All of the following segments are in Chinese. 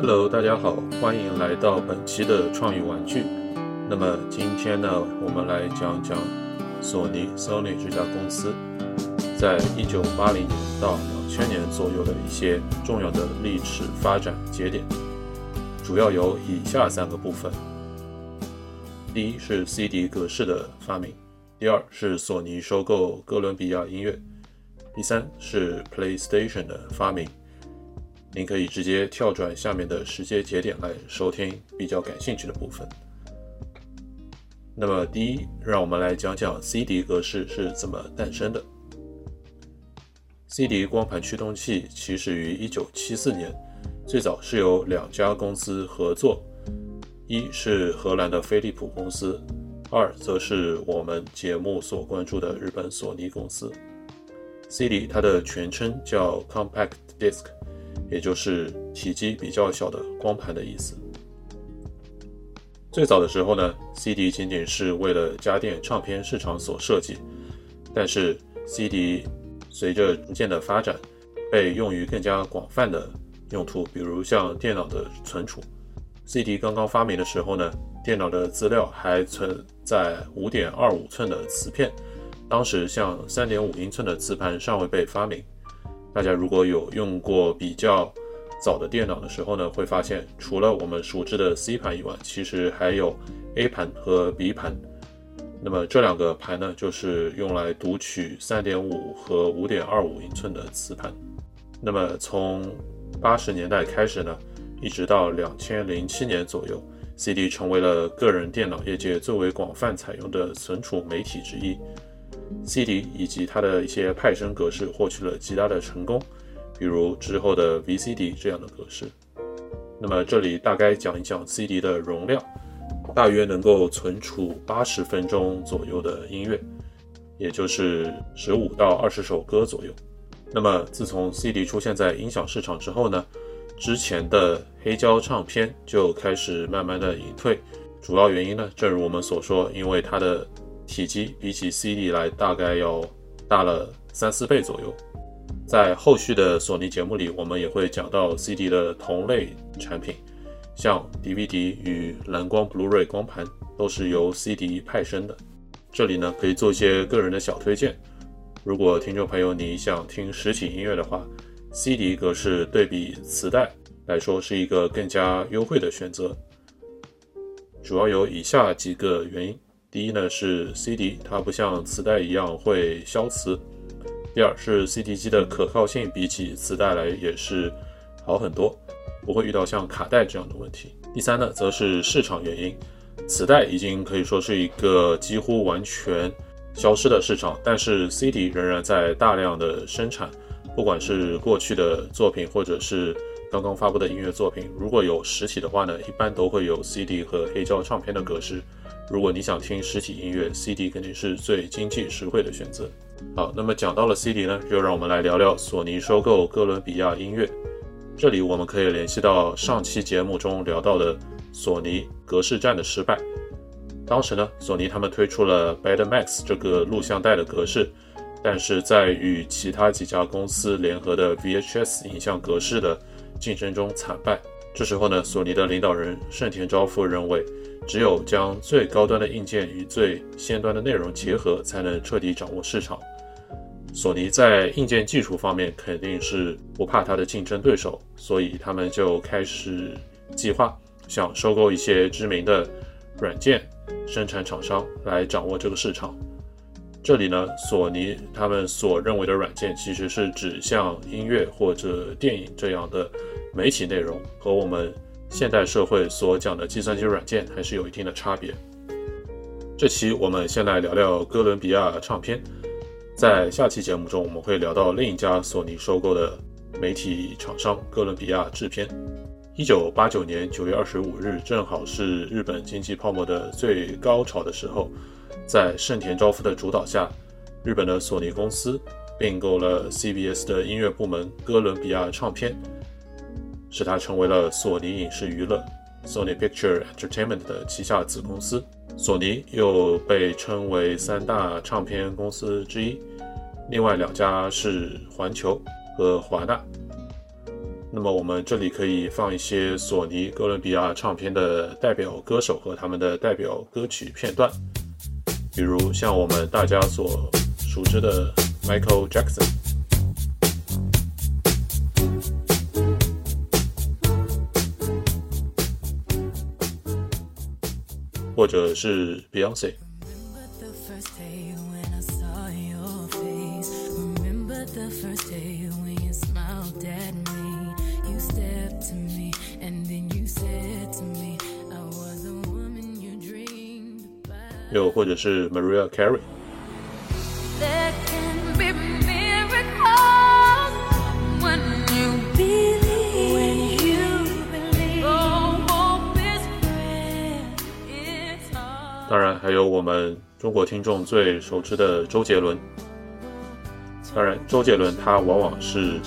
Hello，大家好，欢迎来到本期的创意玩具。那么今天呢，我们来讲讲索尼 Sony 这家公司在一九八零年到两千年左右的一些重要的历史发展节点，主要有以下三个部分：第一是 CD 格式的发明，第二是索尼收购哥伦比亚音乐，第三是 PlayStation 的发明。您可以直接跳转下面的时间节点来收听比较感兴趣的部分。那么，第一，让我们来讲讲 CD 格式是怎么诞生的。CD 光盘驱动器起始于1974年，最早是由两家公司合作，一是荷兰的飞利浦公司，二则是我们节目所关注的日本索尼公司。CD 它的全称叫 Compact Disc。也就是体积比较小的光盘的意思。最早的时候呢，CD 仅仅是为了家电唱片市场所设计，但是 CD 随着逐渐的发展，被用于更加广泛的用途，比如像电脑的存储。CD 刚刚发明的时候呢，电脑的资料还存在5.25寸的磁片，当时像3.5英寸的磁盘尚未被发明。大家如果有用过比较早的电脑的时候呢，会发现除了我们熟知的 C 盘以外，其实还有 A 盘和 B 盘。那么这两个盘呢，就是用来读取3.5和5.25英寸的磁盘。那么从八十年代开始呢，一直到两千零七年左右，CD 成为了个人电脑业界最为广泛采用的存储媒体之一。CD 以及它的一些派生格式获取了极大的成功，比如之后的 VCD 这样的格式。那么这里大概讲一讲 CD 的容量，大约能够存储八十分钟左右的音乐，也就是十五到二十首歌左右。那么自从 CD 出现在音响市场之后呢，之前的黑胶唱片就开始慢慢的隐退，主要原因呢，正如我们所说，因为它的体积比起 CD 来大概要大了三四倍左右。在后续的索尼节目里，我们也会讲到 CD 的同类产品，像 DVD 与蓝光 Blu-ray 光盘都是由 CD 派生的。这里呢可以做一些个人的小推荐。如果听众朋友你想听实体音乐的话，CD 格式对比磁带来说是一个更加优惠的选择。主要有以下几个原因。第一呢是 CD，它不像磁带一样会消磁。第二是 CD 机的可靠性比起磁带来也是好很多，不会遇到像卡带这样的问题。第三呢则是市场原因，磁带已经可以说是一个几乎完全消失的市场，但是 CD 仍然在大量的生产，不管是过去的作品或者是刚刚发布的音乐作品，如果有实体的话呢，一般都会有 CD 和黑胶唱片的格式。如果你想听实体音乐，CD 肯定是最经济实惠的选择。好，那么讲到了 CD 呢，就让我们来聊聊索尼收购哥伦比亚音乐。这里我们可以联系到上期节目中聊到的索尼格式战的失败。当时呢，索尼他们推出了 Betamax 这个录像带的格式，但是在与其他几家公司联合的 VHS 影像格式的竞争中惨败。这时候呢，索尼的领导人盛田昭夫认为。只有将最高端的硬件与最先端的内容结合，才能彻底掌握市场。索尼在硬件技术方面肯定是不怕它的竞争对手，所以他们就开始计划想收购一些知名的软件生产厂商来掌握这个市场。这里呢，索尼他们所认为的软件其实是指像音乐或者电影这样的媒体内容，和我们。现代社会所讲的计算机软件还是有一定的差别。这期我们先来聊聊哥伦比亚唱片，在下期节目中我们会聊到另一家索尼收购的媒体厂商哥伦比亚制片。一九八九年九月二十五日，正好是日本经济泡沫的最高潮的时候，在盛田昭夫的主导下，日本的索尼公司并购了 CBS 的音乐部门哥伦比亚唱片。使它成为了索尼影视娱乐 （Sony Picture Entertainment） 的旗下子公司。索尼又被称为三大唱片公司之一，另外两家是环球和华纳。那么我们这里可以放一些索尼哥伦比亚唱片的代表歌手和他们的代表歌曲片段，比如像我们大家所熟知的 Michael Jackson，或者是 Beyonce。又或者是 Maria Carey。当然，还有我们中国听众最熟知的周杰伦。当然，周杰伦他往往是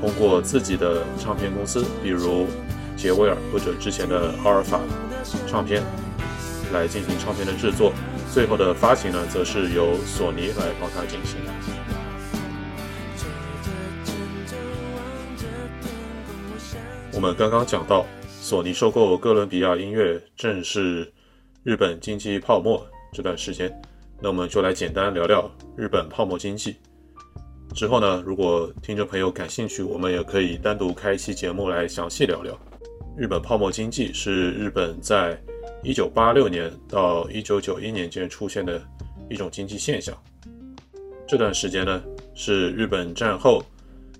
通过自己的唱片公司，比如杰威尔或者之前的阿尔法唱片。来进行唱片的制作，最后的发行呢，则是由索尼来帮他进行。我们刚刚讲到，索尼收购哥伦比亚音乐正是日本经济泡沫这段时间，那我们就来简单聊聊日本泡沫经济。之后呢，如果听众朋友感兴趣，我们也可以单独开一期节目来详细聊聊日本泡沫经济是日本在。一九八六年到一九九一年间出现的一种经济现象。这段时间呢，是日本战后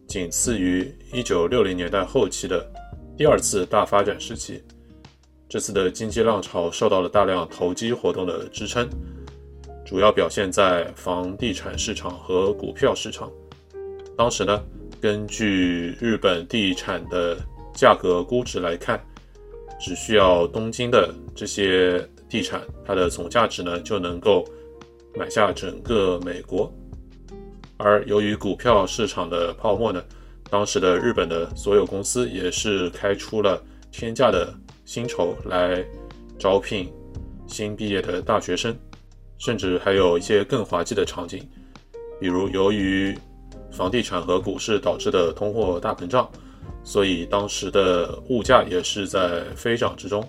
仅次于一九六零年代后期的第二次大发展时期。这次的经济浪潮受到了大量投机活动的支撑，主要表现在房地产市场和股票市场。当时呢，根据日本地产的价格估值来看。只需要东京的这些地产，它的总价值呢就能够买下整个美国。而由于股票市场的泡沫呢，当时的日本的所有公司也是开出了天价的薪酬来招聘新毕业的大学生，甚至还有一些更滑稽的场景，比如由于房地产和股市导致的通货大膨胀。所以当时的物价也是在飞涨之中。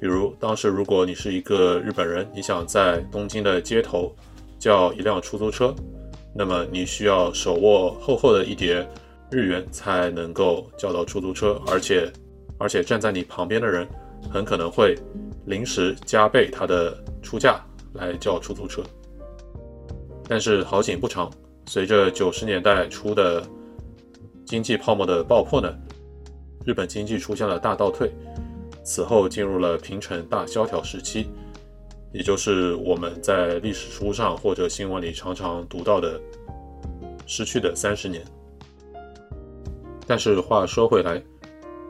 比如，当时如果你是一个日本人，你想在东京的街头叫一辆出租车，那么你需要手握厚厚的一叠日元才能够叫到出租车，而且，而且站在你旁边的人很可能会临时加倍他的出价来叫出租车。但是好景不长，随着九十年代初的经济泡沫的爆破呢，日本经济出现了大倒退，此后进入了平成大萧条时期，也就是我们在历史书上或者新闻里常常读到的失去的三十年。但是话说回来，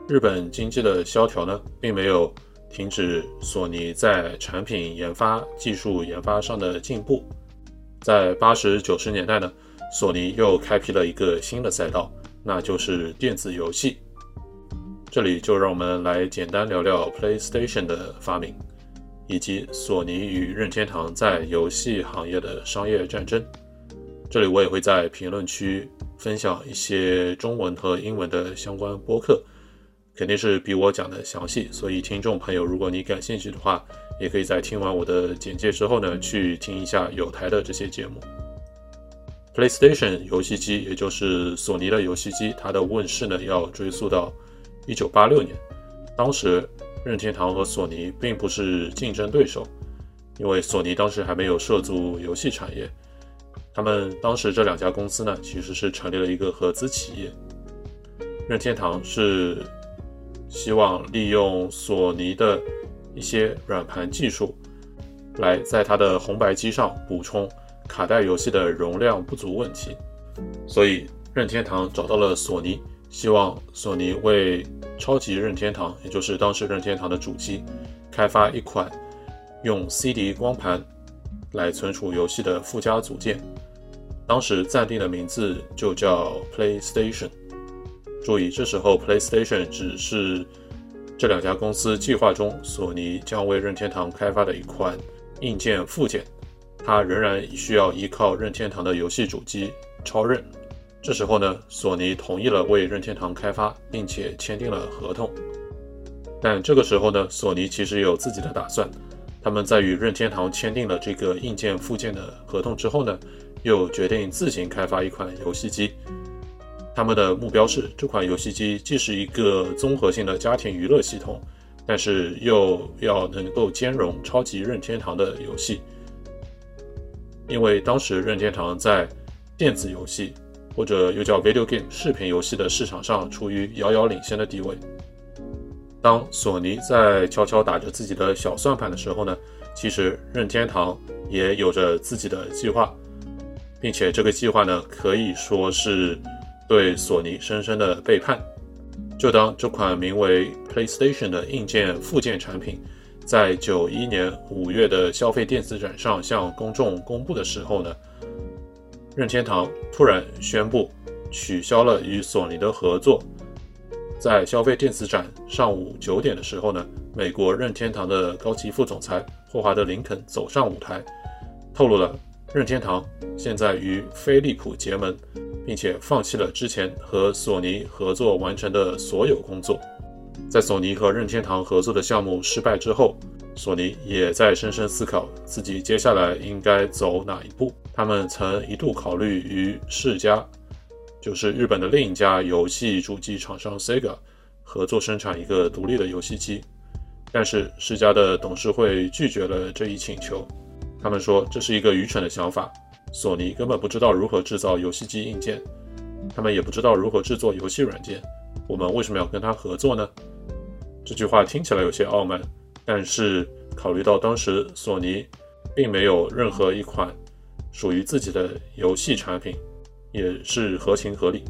日本经济的萧条呢，并没有停止索尼在产品研发、技术研发上的进步。在八十九十年代呢，索尼又开辟了一个新的赛道。那就是电子游戏。这里就让我们来简单聊聊 PlayStation 的发明，以及索尼与任天堂在游戏行业的商业战争。这里我也会在评论区分享一些中文和英文的相关播客，肯定是比我讲的详细。所以听众朋友，如果你感兴趣的话，也可以在听完我的简介之后呢，去听一下有台的这些节目。PlayStation 游戏机，也就是索尼的游戏机，它的问世呢要追溯到1986年。当时任天堂和索尼并不是竞争对手，因为索尼当时还没有涉足游戏产业。他们当时这两家公司呢，其实是成立了一个合资企业。任天堂是希望利用索尼的一些软盘技术，来在它的红白机上补充。卡带游戏的容量不足问题，所以任天堂找到了索尼，希望索尼为超级任天堂，也就是当时任天堂的主机，开发一款用 CD 光盘来存储游戏的附加组件。当时暂定的名字就叫 PlayStation。注意，这时候 PlayStation 只是这两家公司计划中索尼将为任天堂开发的一款硬件附件。它仍然需要依靠任天堂的游戏主机超任这时候呢，索尼同意了为任天堂开发，并且签订了合同。但这个时候呢，索尼其实有自己的打算。他们在与任天堂签订了这个硬件附件的合同之后呢，又决定自行开发一款游戏机。他们的目标是，这款游戏机既是一个综合性的家庭娱乐系统，但是又要能够兼容超级任天堂的游戏。因为当时任天堂在电子游戏，或者又叫 video game 视频游戏的市场上处于遥遥领先的地位。当索尼在悄悄打着自己的小算盘的时候呢，其实任天堂也有着自己的计划，并且这个计划呢可以说是对索尼深深的背叛。就当这款名为 PlayStation 的硬件附件产品在九一年五月的消费电子展上向公众公布的时候呢，任天堂突然宣布取消了与索尼的合作。在消费电子展上午九点的时候呢，美国任天堂的高级副总裁霍华德·林肯走上舞台，透露了任天堂现在与飞利浦结盟，并且放弃了之前和索尼合作完成的所有工作。在索尼和任天堂合作的项目失败之后，索尼也在深深思考自己接下来应该走哪一步。他们曾一度考虑与世嘉。就是日本的另一家游戏主机厂商 Sega 合作生产一个独立的游戏机，但是世嘉的董事会拒绝了这一请求。他们说这是一个愚蠢的想法。索尼根本不知道如何制造游戏机硬件，他们也不知道如何制作游戏软件。我们为什么要跟他合作呢？这句话听起来有些傲慢，但是考虑到当时索尼并没有任何一款属于自己的游戏产品。也是合情合理。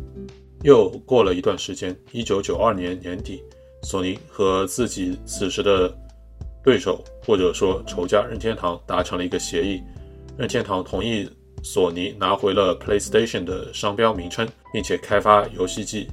又过了一段时间，一九九二年年底，索尼和自己此时的对手或者说仇家任天堂达成了一个协议，任天堂同意索尼拿回了 PlayStation 的商标名称，并且开发游戏机，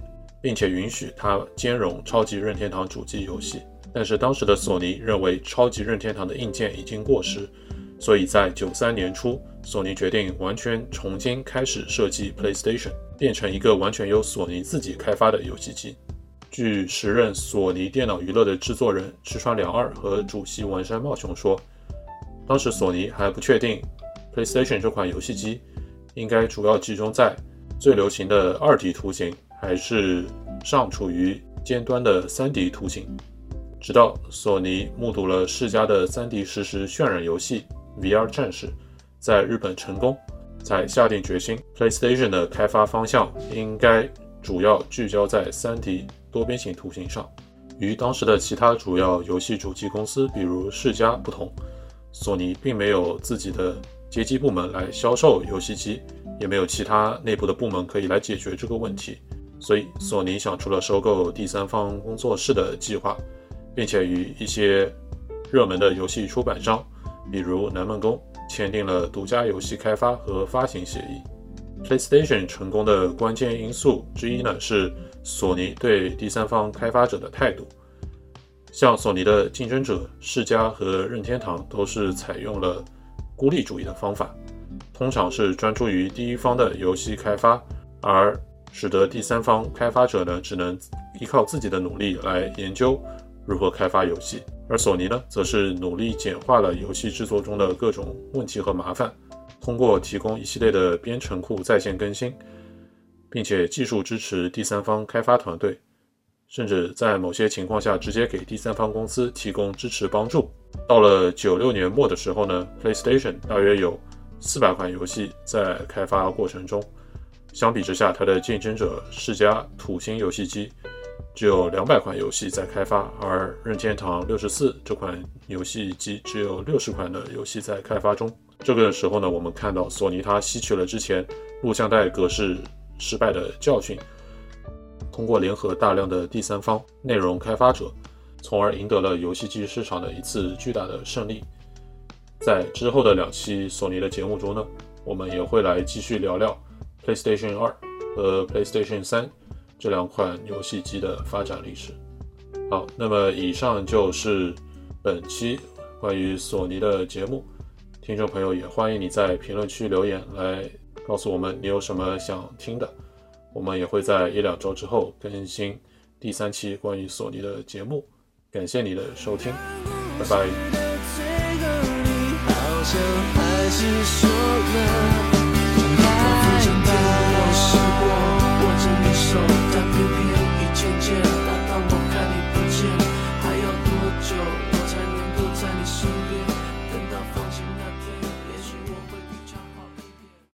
并且允许它兼容超级任天堂主机游戏。但是当时的索尼认为超级任天堂的硬件已经过时。所以在九三年初，索尼决定完全重新开始设计 PlayStation，变成一个完全由索尼自己开发的游戏机。据时任索尼电脑娱乐的制作人赤川良二和主席丸山茂雄说，当时索尼还不确定 PlayStation 这款游戏机应该主要集中在最流行的二 D 图形，还是尚处于尖端的三 D 图形。直到索尼目睹了世嘉的三 D 实时渲染游戏。VR 战士在日本成功，才下定决心，PlayStation 的开发方向应该主要聚焦在 3D 多边形图形上。与当时的其他主要游戏主机公司，比如世嘉不同，索尼并没有自己的街机部门来销售游戏机，也没有其他内部的部门可以来解决这个问题。所以，索尼想出了收购第三方工作室的计划，并且与一些热门的游戏出版商。比如南梦宫签订了独家游戏开发和发行协议。PlayStation 成功的关键因素之一呢，是索尼对第三方开发者的态度。像索尼的竞争者世嘉和任天堂都是采用了孤立主义的方法，通常是专注于第一方的游戏开发，而使得第三方开发者呢，只能依靠自己的努力来研究如何开发游戏。而索尼呢，则是努力简化了游戏制作中的各种问题和麻烦，通过提供一系列的编程库在线更新，并且技术支持第三方开发团队，甚至在某些情况下直接给第三方公司提供支持帮助。到了九六年末的时候呢，PlayStation 大约有四百款游戏在开发过程中，相比之下，它的竞争者世嘉土星游戏机。只有两百款游戏在开发，而任天堂六十四这款游戏机只有六十款的游戏在开发中。这个时候呢，我们看到索尼它吸取了之前录像带格式失败的教训，通过联合大量的第三方内容开发者，从而赢得了游戏机市场的一次巨大的胜利。在之后的两期索尼的节目中呢，我们也会来继续聊聊 PlayStation 二和 PlayStation 三。这两款游戏机的发展历史。好，那么以上就是本期关于索尼的节目。听众朋友也欢迎你在评论区留言来告诉我们你有什么想听的。我们也会在一两周之后更新第三期关于索尼的节目。感谢你的收听，拜拜。